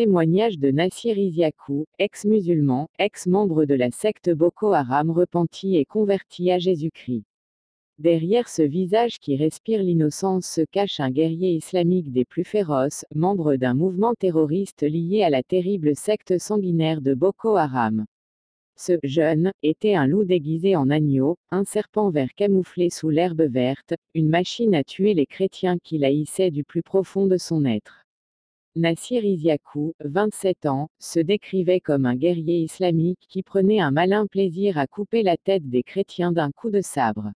témoignage de Nassir Isiakou, ex-musulman, ex-membre de la secte Boko Haram repenti et converti à Jésus-Christ. Derrière ce visage qui respire l'innocence se cache un guerrier islamique des plus féroces, membre d'un mouvement terroriste lié à la terrible secte sanguinaire de Boko Haram. Ce jeune était un loup déguisé en agneau, un serpent vert camouflé sous l'herbe verte, une machine à tuer les chrétiens qu'il haïssait du plus profond de son être. Nassir Isiakou, 27 ans, se décrivait comme un guerrier islamique qui prenait un malin plaisir à couper la tête des chrétiens d'un coup de sabre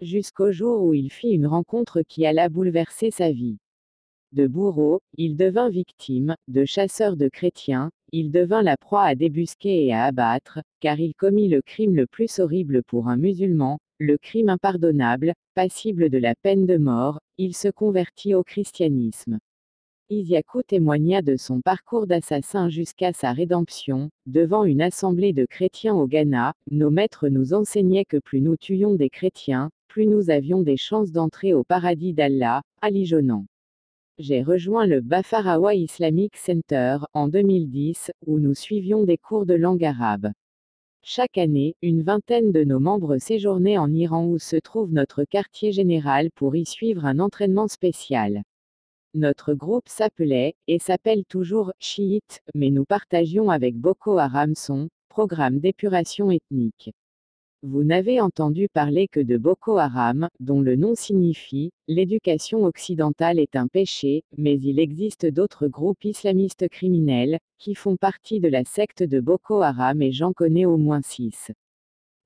jusqu'au jour où il fit une rencontre qui alla bouleverser sa vie. De bourreau, il devint victime, de chasseur de chrétiens, il devint la proie à débusquer et à abattre, car il commit le crime le plus horrible pour un musulman, le crime impardonnable, passible de la peine de mort, il se convertit au christianisme. Isiakou témoigna de son parcours d'assassin jusqu'à sa rédemption, devant une assemblée de chrétiens au Ghana, nos maîtres nous enseignaient que plus nous tuions des chrétiens, plus nous avions des chances d'entrer au paradis d'Allah, Ali Jonan. J'ai rejoint le Bafarawa Islamic Center, en 2010, où nous suivions des cours de langue arabe. Chaque année, une vingtaine de nos membres séjournaient en Iran où se trouve notre quartier général pour y suivre un entraînement spécial. Notre groupe s'appelait, et s'appelle toujours, chiite, mais nous partagions avec Boko Haram son programme d'épuration ethnique. Vous n'avez entendu parler que de Boko Haram, dont le nom signifie l'éducation occidentale est un péché, mais il existe d'autres groupes islamistes criminels, qui font partie de la secte de Boko Haram et j'en connais au moins six.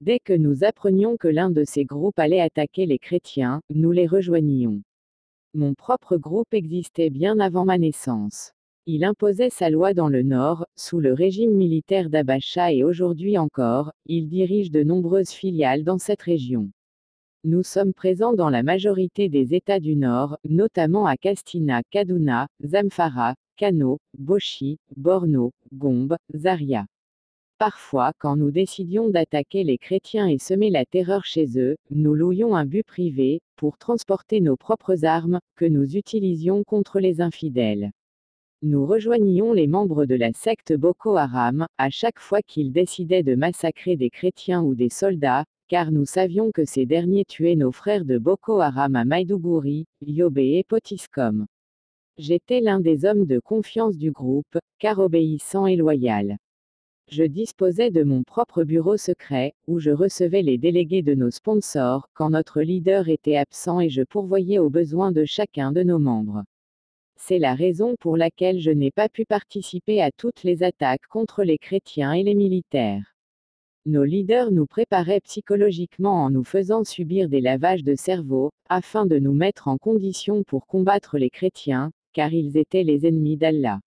Dès que nous apprenions que l'un de ces groupes allait attaquer les chrétiens, nous les rejoignions. Mon propre groupe existait bien avant ma naissance. Il imposait sa loi dans le Nord, sous le régime militaire d'Abacha et aujourd'hui encore, il dirige de nombreuses filiales dans cette région. Nous sommes présents dans la majorité des États du Nord, notamment à Castina, Kaduna, Zamfara, Kano, Boshi, Borno, Gombe, Zaria. Parfois, quand nous décidions d'attaquer les chrétiens et semer la terreur chez eux, nous louions un but privé, pour transporter nos propres armes, que nous utilisions contre les infidèles. Nous rejoignions les membres de la secte Boko Haram, à chaque fois qu'ils décidaient de massacrer des chrétiens ou des soldats, car nous savions que ces derniers tuaient nos frères de Boko Haram à Maïdougouri, Yobe et Potiskum. J'étais l'un des hommes de confiance du groupe, car obéissant et loyal. Je disposais de mon propre bureau secret, où je recevais les délégués de nos sponsors, quand notre leader était absent et je pourvoyais aux besoins de chacun de nos membres. C'est la raison pour laquelle je n'ai pas pu participer à toutes les attaques contre les chrétiens et les militaires. Nos leaders nous préparaient psychologiquement en nous faisant subir des lavages de cerveau, afin de nous mettre en condition pour combattre les chrétiens, car ils étaient les ennemis d'Allah.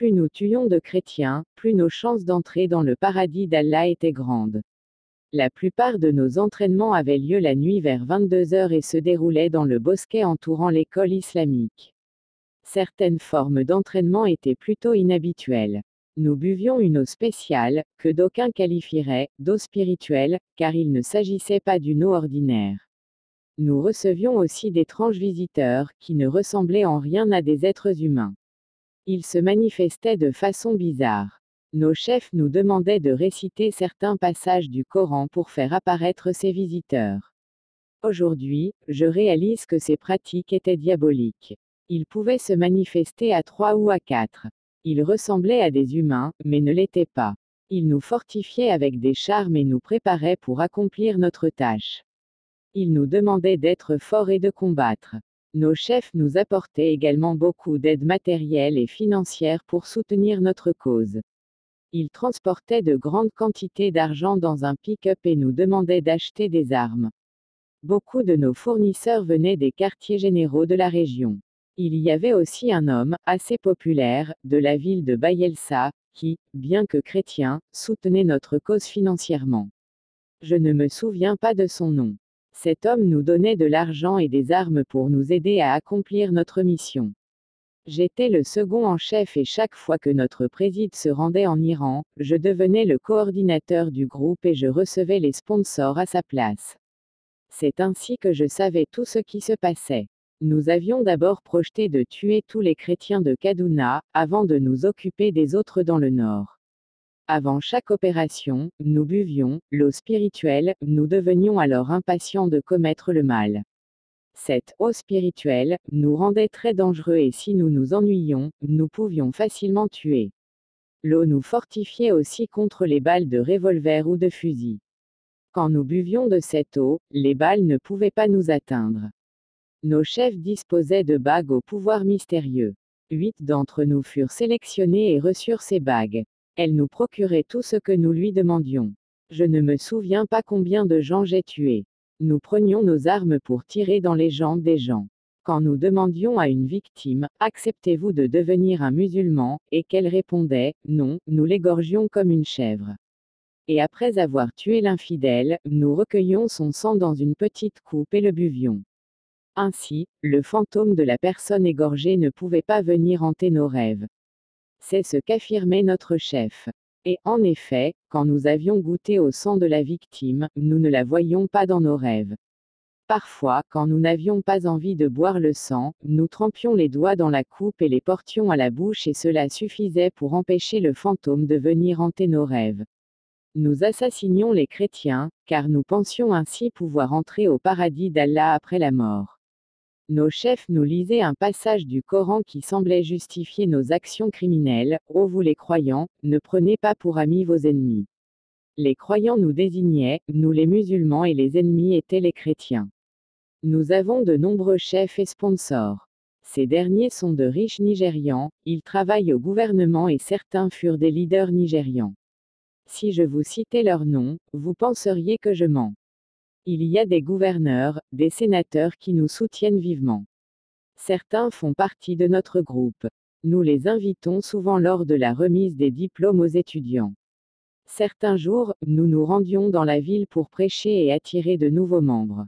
Plus nous tuions de chrétiens, plus nos chances d'entrer dans le paradis d'Allah étaient grandes. La plupart de nos entraînements avaient lieu la nuit vers 22h et se déroulaient dans le bosquet entourant l'école islamique. Certaines formes d'entraînement étaient plutôt inhabituelles. Nous buvions une eau spéciale, que d'aucuns qualifieraient d'eau spirituelle, car il ne s'agissait pas d'une eau ordinaire. Nous recevions aussi d'étranges visiteurs, qui ne ressemblaient en rien à des êtres humains. Ils se manifestaient de façon bizarre. Nos chefs nous demandaient de réciter certains passages du Coran pour faire apparaître ces visiteurs. Aujourd'hui, je réalise que ces pratiques étaient diaboliques. Ils pouvaient se manifester à trois ou à quatre. Ils ressemblaient à des humains, mais ne l'étaient pas. Ils nous fortifiaient avec des charmes et nous préparaient pour accomplir notre tâche. Ils nous demandaient d'être forts et de combattre. Nos chefs nous apportaient également beaucoup d'aide matérielle et financière pour soutenir notre cause. Ils transportaient de grandes quantités d'argent dans un pick-up et nous demandaient d'acheter des armes. Beaucoup de nos fournisseurs venaient des quartiers généraux de la région. Il y avait aussi un homme, assez populaire, de la ville de Bayelsa, qui, bien que chrétien, soutenait notre cause financièrement. Je ne me souviens pas de son nom. Cet homme nous donnait de l'argent et des armes pour nous aider à accomplir notre mission. J'étais le second en chef et chaque fois que notre président se rendait en Iran, je devenais le coordinateur du groupe et je recevais les sponsors à sa place. C'est ainsi que je savais tout ce qui se passait. Nous avions d'abord projeté de tuer tous les chrétiens de Kaduna, avant de nous occuper des autres dans le nord. Avant chaque opération, nous buvions l'eau spirituelle, nous devenions alors impatients de commettre le mal. Cette eau spirituelle nous rendait très dangereux et si nous nous ennuyions, nous pouvions facilement tuer. L'eau nous fortifiait aussi contre les balles de revolver ou de fusil. Quand nous buvions de cette eau, les balles ne pouvaient pas nous atteindre. Nos chefs disposaient de bagues au pouvoir mystérieux. Huit d'entre nous furent sélectionnés et reçurent ces bagues. Elles nous procuraient tout ce que nous lui demandions. Je ne me souviens pas combien de gens j'ai tués. Nous prenions nos armes pour tirer dans les jambes des gens. Quand nous demandions à une victime, acceptez-vous de devenir un musulman, et qu'elle répondait, non, nous l'égorgions comme une chèvre. Et après avoir tué l'infidèle, nous recueillions son sang dans une petite coupe et le buvions. Ainsi, le fantôme de la personne égorgée ne pouvait pas venir hanter nos rêves. C'est ce qu'affirmait notre chef. Et en effet, quand nous avions goûté au sang de la victime, nous ne la voyions pas dans nos rêves. Parfois, quand nous n'avions pas envie de boire le sang, nous trempions les doigts dans la coupe et les portions à la bouche et cela suffisait pour empêcher le fantôme de venir hanter nos rêves. Nous assassinions les chrétiens, car nous pensions ainsi pouvoir entrer au paradis d'Allah après la mort. Nos chefs nous lisaient un passage du Coran qui semblait justifier nos actions criminelles. Ô vous les croyants, ne prenez pas pour amis vos ennemis. Les croyants nous désignaient, nous les musulmans et les ennemis étaient les chrétiens. Nous avons de nombreux chefs et sponsors. Ces derniers sont de riches Nigérians, ils travaillent au gouvernement et certains furent des leaders nigérians. Si je vous citais leurs noms, vous penseriez que je mens. Il y a des gouverneurs, des sénateurs qui nous soutiennent vivement. Certains font partie de notre groupe. Nous les invitons souvent lors de la remise des diplômes aux étudiants. Certains jours, nous nous rendions dans la ville pour prêcher et attirer de nouveaux membres.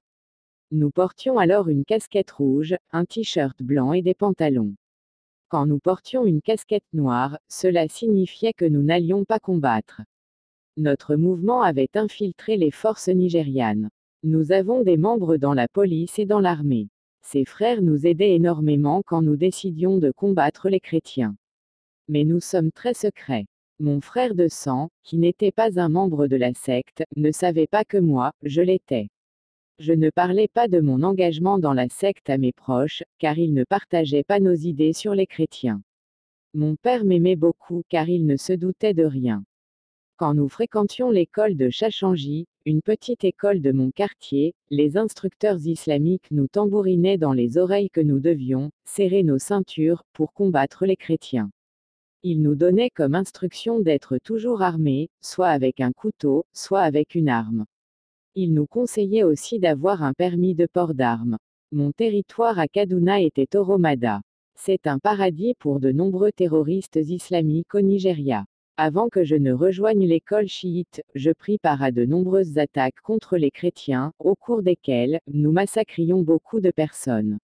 Nous portions alors une casquette rouge, un t-shirt blanc et des pantalons. Quand nous portions une casquette noire, cela signifiait que nous n'allions pas combattre. Notre mouvement avait infiltré les forces nigérianes. Nous avons des membres dans la police et dans l'armée. Ces frères nous aidaient énormément quand nous décidions de combattre les chrétiens. Mais nous sommes très secrets. Mon frère de sang, qui n'était pas un membre de la secte, ne savait pas que moi, je l'étais. Je ne parlais pas de mon engagement dans la secte à mes proches, car ils ne partageaient pas nos idées sur les chrétiens. Mon père m'aimait beaucoup car il ne se doutait de rien. Quand nous fréquentions l'école de Chachangi, une petite école de mon quartier, les instructeurs islamiques nous tambourinaient dans les oreilles que nous devions serrer nos ceintures pour combattre les chrétiens. Ils nous donnaient comme instruction d'être toujours armés, soit avec un couteau, soit avec une arme. Ils nous conseillaient aussi d'avoir un permis de port d'armes. Mon territoire à Kaduna était Oromada. C'est un paradis pour de nombreux terroristes islamiques au Nigeria. Avant que je ne rejoigne l'école chiite, je pris part à de nombreuses attaques contre les chrétiens, au cours desquelles, nous massacrions beaucoup de personnes.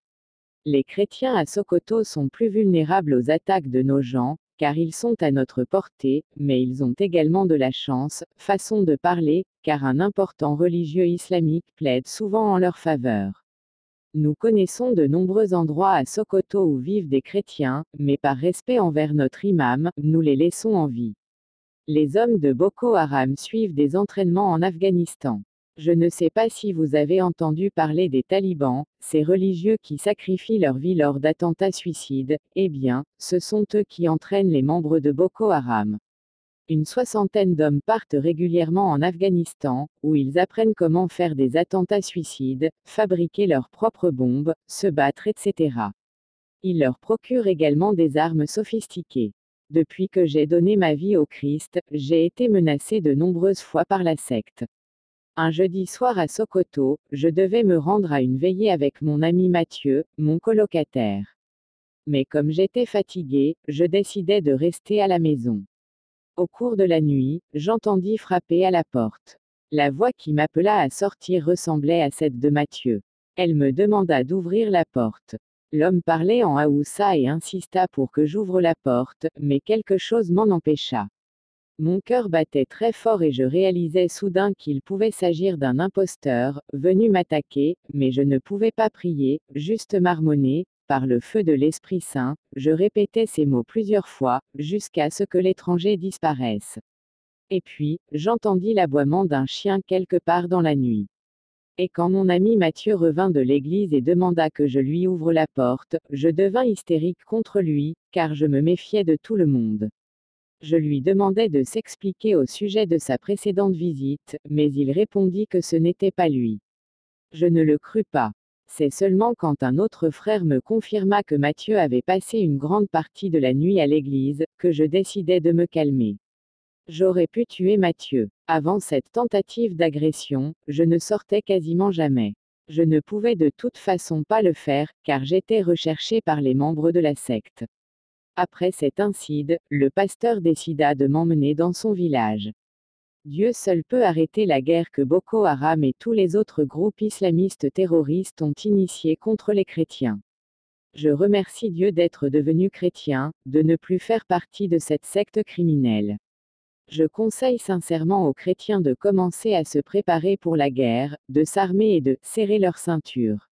Les chrétiens à Sokoto sont plus vulnérables aux attaques de nos gens, car ils sont à notre portée, mais ils ont également de la chance, façon de parler, car un important religieux islamique plaide souvent en leur faveur. Nous connaissons de nombreux endroits à Sokoto où vivent des chrétiens, mais par respect envers notre imam, nous les laissons en vie. Les hommes de Boko Haram suivent des entraînements en Afghanistan. Je ne sais pas si vous avez entendu parler des talibans, ces religieux qui sacrifient leur vie lors d'attentats suicides, eh bien, ce sont eux qui entraînent les membres de Boko Haram. Une soixantaine d'hommes partent régulièrement en Afghanistan, où ils apprennent comment faire des attentats suicides, fabriquer leurs propres bombes, se battre, etc. Ils leur procurent également des armes sophistiquées. Depuis que j'ai donné ma vie au Christ, j'ai été menacé de nombreuses fois par la secte. Un jeudi soir à Sokoto, je devais me rendre à une veillée avec mon ami Mathieu, mon colocataire. Mais comme j'étais fatigué, je décidai de rester à la maison. Au cours de la nuit, j'entendis frapper à la porte. La voix qui m'appela à sortir ressemblait à celle de Mathieu. Elle me demanda d'ouvrir la porte. L'homme parlait en Haoussa et insista pour que j'ouvre la porte, mais quelque chose m'en empêcha. Mon cœur battait très fort et je réalisais soudain qu'il pouvait s'agir d'un imposteur, venu m'attaquer, mais je ne pouvais pas prier, juste marmonner, par le feu de l'Esprit Saint, je répétais ces mots plusieurs fois, jusqu'à ce que l'étranger disparaisse. Et puis, j'entendis l'aboiement d'un chien quelque part dans la nuit. Et quand mon ami Mathieu revint de l'église et demanda que je lui ouvre la porte, je devins hystérique contre lui, car je me méfiais de tout le monde. Je lui demandai de s'expliquer au sujet de sa précédente visite, mais il répondit que ce n'était pas lui. Je ne le crus pas. C'est seulement quand un autre frère me confirma que Mathieu avait passé une grande partie de la nuit à l'église, que je décidai de me calmer. J'aurais pu tuer Mathieu. Avant cette tentative d'agression, je ne sortais quasiment jamais. Je ne pouvais de toute façon pas le faire, car j'étais recherché par les membres de la secte. Après cet incide, le pasteur décida de m'emmener dans son village. Dieu seul peut arrêter la guerre que Boko Haram et tous les autres groupes islamistes terroristes ont initiée contre les chrétiens. Je remercie Dieu d'être devenu chrétien, de ne plus faire partie de cette secte criminelle. Je conseille sincèrement aux chrétiens de commencer à se préparer pour la guerre, de s'armer et de serrer leur ceinture.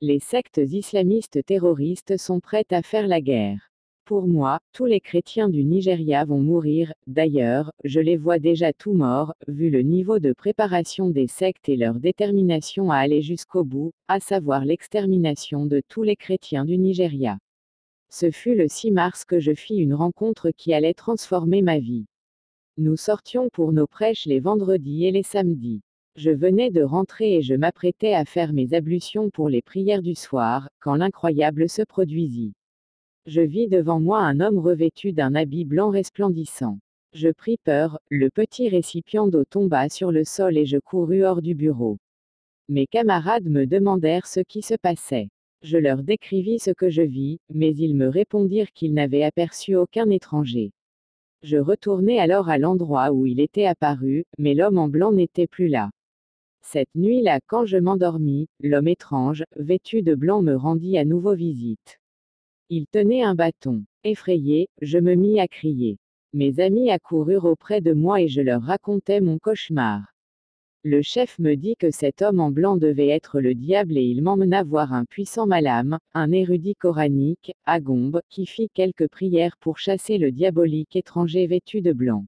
Les sectes islamistes terroristes sont prêtes à faire la guerre. Pour moi, tous les chrétiens du Nigeria vont mourir, d'ailleurs, je les vois déjà tous morts, vu le niveau de préparation des sectes et leur détermination à aller jusqu'au bout, à savoir l'extermination de tous les chrétiens du Nigeria. Ce fut le 6 mars que je fis une rencontre qui allait transformer ma vie. Nous sortions pour nos prêches les vendredis et les samedis. Je venais de rentrer et je m'apprêtais à faire mes ablutions pour les prières du soir, quand l'incroyable se produisit. Je vis devant moi un homme revêtu d'un habit blanc resplendissant. Je pris peur, le petit récipient d'eau tomba sur le sol et je courus hors du bureau. Mes camarades me demandèrent ce qui se passait. Je leur décrivis ce que je vis, mais ils me répondirent qu'ils n'avaient aperçu aucun étranger. Je retournai alors à l'endroit où il était apparu, mais l'homme en blanc n'était plus là. Cette nuit-là, quand je m'endormis, l'homme étrange, vêtu de blanc me rendit à nouveau visite. Il tenait un bâton. Effrayé, je me mis à crier. Mes amis accoururent auprès de moi et je leur racontais mon cauchemar. Le chef me dit que cet homme en blanc devait être le diable et il m'emmena voir un puissant malame, un érudit coranique, Agombe, qui fit quelques prières pour chasser le diabolique étranger vêtu de blanc.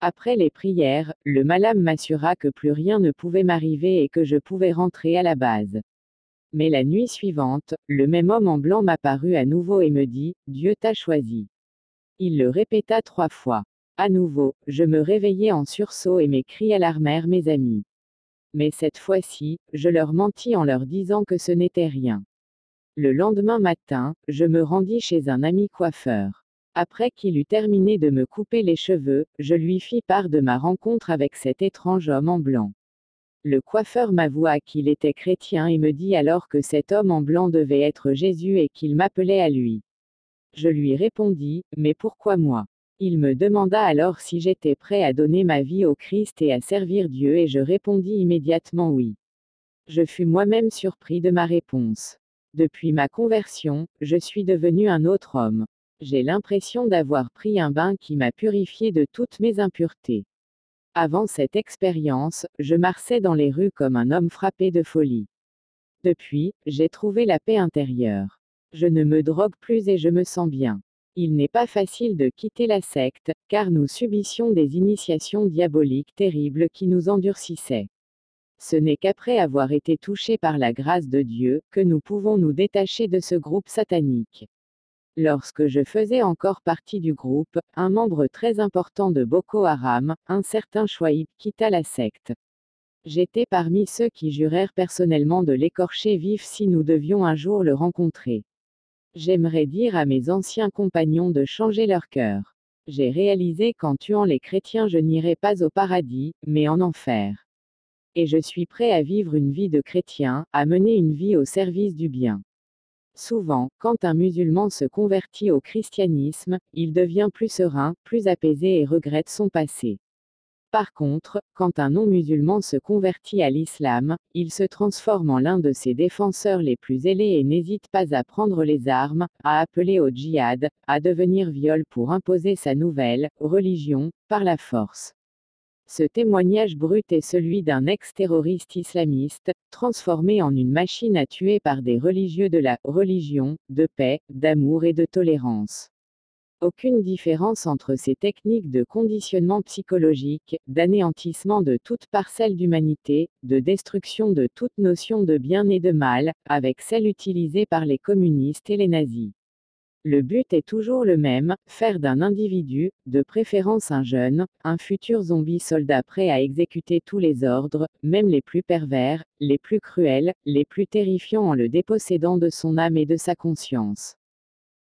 Après les prières, le malame m'assura que plus rien ne pouvait m'arriver et que je pouvais rentrer à la base. Mais la nuit suivante, le même homme en blanc m'apparut à nouveau et me dit, Dieu t'a choisi. Il le répéta trois fois. À nouveau, je me réveillai en sursaut et mes cris alarmèrent mes amis. Mais cette fois-ci, je leur mentis en leur disant que ce n'était rien. Le lendemain matin, je me rendis chez un ami coiffeur. Après qu'il eut terminé de me couper les cheveux, je lui fis part de ma rencontre avec cet étrange homme en blanc. Le coiffeur m'avoua qu'il était chrétien et me dit alors que cet homme en blanc devait être Jésus et qu'il m'appelait à lui. Je lui répondis, mais pourquoi moi? Il me demanda alors si j'étais prêt à donner ma vie au Christ et à servir Dieu et je répondis immédiatement oui. Je fus moi-même surpris de ma réponse. Depuis ma conversion, je suis devenu un autre homme. J'ai l'impression d'avoir pris un bain qui m'a purifié de toutes mes impuretés. Avant cette expérience, je marchais dans les rues comme un homme frappé de folie. Depuis, j'ai trouvé la paix intérieure. Je ne me drogue plus et je me sens bien. Il n'est pas facile de quitter la secte, car nous subissions des initiations diaboliques terribles qui nous endurcissaient. Ce n'est qu'après avoir été touchés par la grâce de Dieu, que nous pouvons nous détacher de ce groupe satanique. Lorsque je faisais encore partie du groupe, un membre très important de Boko Haram, un certain Chouaib, quitta la secte. J'étais parmi ceux qui jurèrent personnellement de l'écorcher vif si nous devions un jour le rencontrer. J'aimerais dire à mes anciens compagnons de changer leur cœur. J'ai réalisé qu'en tuant les chrétiens je n'irai pas au paradis, mais en enfer. Et je suis prêt à vivre une vie de chrétien, à mener une vie au service du bien. Souvent, quand un musulman se convertit au christianisme, il devient plus serein, plus apaisé et regrette son passé. Par contre, quand un non-musulman se convertit à l'islam, il se transforme en l'un de ses défenseurs les plus ailés et n'hésite pas à prendre les armes, à appeler au djihad, à devenir viol pour imposer sa nouvelle religion, par la force. Ce témoignage brut est celui d'un ex-terroriste islamiste, transformé en une machine à tuer par des religieux de la religion, de paix, d'amour et de tolérance. Aucune différence entre ces techniques de conditionnement psychologique, d'anéantissement de toute parcelle d'humanité, de destruction de toute notion de bien et de mal, avec celle utilisée par les communistes et les nazis. Le but est toujours le même, faire d'un individu, de préférence un jeune, un futur zombie soldat prêt à exécuter tous les ordres, même les plus pervers, les plus cruels, les plus terrifiants en le dépossédant de son âme et de sa conscience.